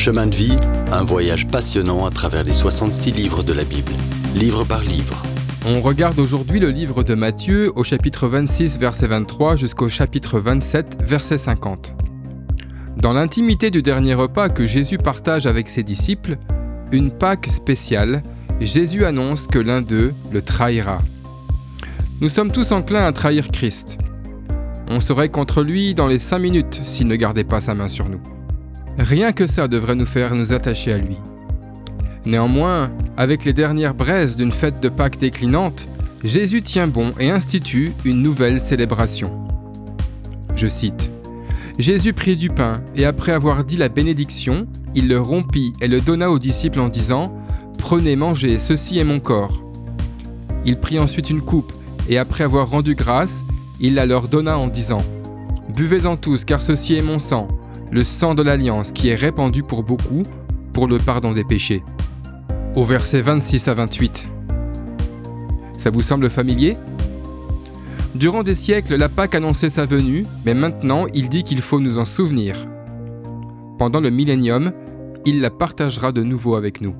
Chemin de vie, un voyage passionnant à travers les 66 livres de la Bible, livre par livre. On regarde aujourd'hui le livre de Matthieu au chapitre 26 verset 23 jusqu'au chapitre 27 verset 50. Dans l'intimité du dernier repas que Jésus partage avec ses disciples, une Pâque spéciale, Jésus annonce que l'un d'eux le trahira. Nous sommes tous enclins à trahir Christ. On serait contre lui dans les cinq minutes s'il ne gardait pas sa main sur nous. Rien que ça devrait nous faire nous attacher à lui. Néanmoins, avec les dernières braises d'une fête de Pâques déclinante, Jésus tient bon et institue une nouvelle célébration. Je cite Jésus prit du pain, et après avoir dit la bénédiction, il le rompit et le donna aux disciples en disant Prenez, mangez, ceci est mon corps. Il prit ensuite une coupe, et après avoir rendu grâce, il la leur donna en disant Buvez-en tous, car ceci est mon sang, le sang de l'alliance qui est répandu pour beaucoup pour le pardon des péchés. Au verset 26 à 28. Ça vous semble familier? Durant des siècles, la Pâque annonçait sa venue, mais maintenant il dit qu'il faut nous en souvenir. Pendant le millénium, il la partagera de nouveau avec nous.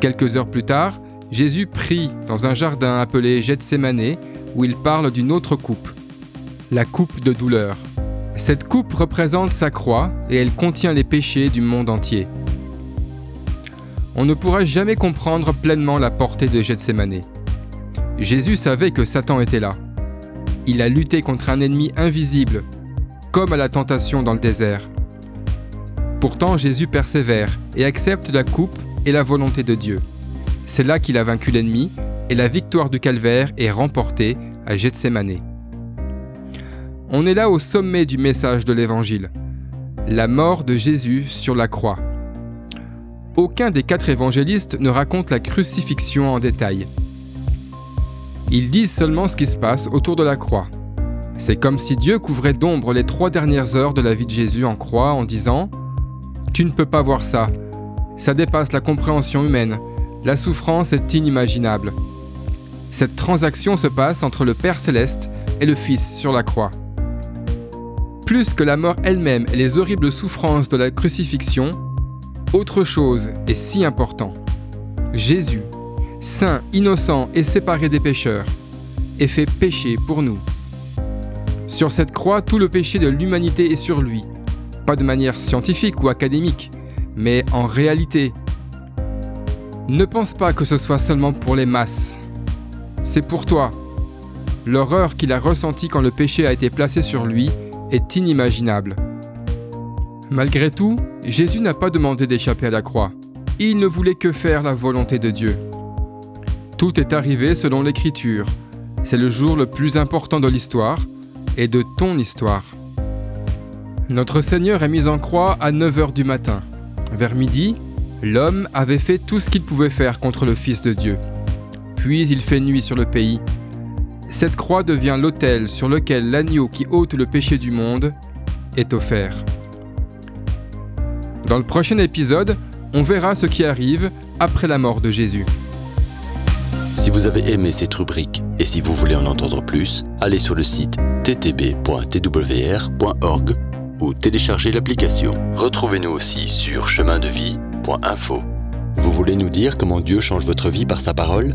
Quelques heures plus tard, Jésus prie dans un jardin appelé Gethsemane où il parle d'une autre coupe, la coupe de douleur. Cette coupe représente sa croix et elle contient les péchés du monde entier. On ne pourra jamais comprendre pleinement la portée de Gethsemane. Jésus savait que Satan était là. Il a lutté contre un ennemi invisible, comme à la tentation dans le désert. Pourtant, Jésus persévère et accepte la coupe et la volonté de Dieu. C'est là qu'il a vaincu l'ennemi et la victoire du calvaire est remportée à Gethsemane. On est là au sommet du message de l'Évangile, la mort de Jésus sur la croix. Aucun des quatre évangélistes ne raconte la crucifixion en détail. Ils disent seulement ce qui se passe autour de la croix. C'est comme si Dieu couvrait d'ombre les trois dernières heures de la vie de Jésus en croix en disant ⁇ Tu ne peux pas voir ça, ça dépasse la compréhension humaine, la souffrance est inimaginable. Cette transaction se passe entre le Père céleste et le Fils sur la croix. Plus que la mort elle-même et les horribles souffrances de la crucifixion, autre chose est si important. Jésus, saint, innocent et séparé des pécheurs, est fait péché pour nous. Sur cette croix, tout le péché de l'humanité est sur lui, pas de manière scientifique ou académique, mais en réalité. Ne pense pas que ce soit seulement pour les masses. C'est pour toi. L'horreur qu'il a ressentie quand le péché a été placé sur lui est inimaginable. Malgré tout, Jésus n'a pas demandé d'échapper à la croix. Il ne voulait que faire la volonté de Dieu. Tout est arrivé selon l'Écriture. C'est le jour le plus important de l'histoire et de ton histoire. Notre Seigneur est mis en croix à 9h du matin. Vers midi, l'homme avait fait tout ce qu'il pouvait faire contre le Fils de Dieu. Puis il fait nuit sur le pays. Cette croix devient l'autel sur lequel l'agneau qui ôte le péché du monde est offert. Dans le prochain épisode, on verra ce qui arrive après la mort de Jésus. Si vous avez aimé cette rubrique et si vous voulez en entendre plus, allez sur le site ttb.twr.org ou téléchargez l'application. Retrouvez-nous aussi sur chemindevie.info. Vous voulez nous dire comment Dieu change votre vie par sa parole?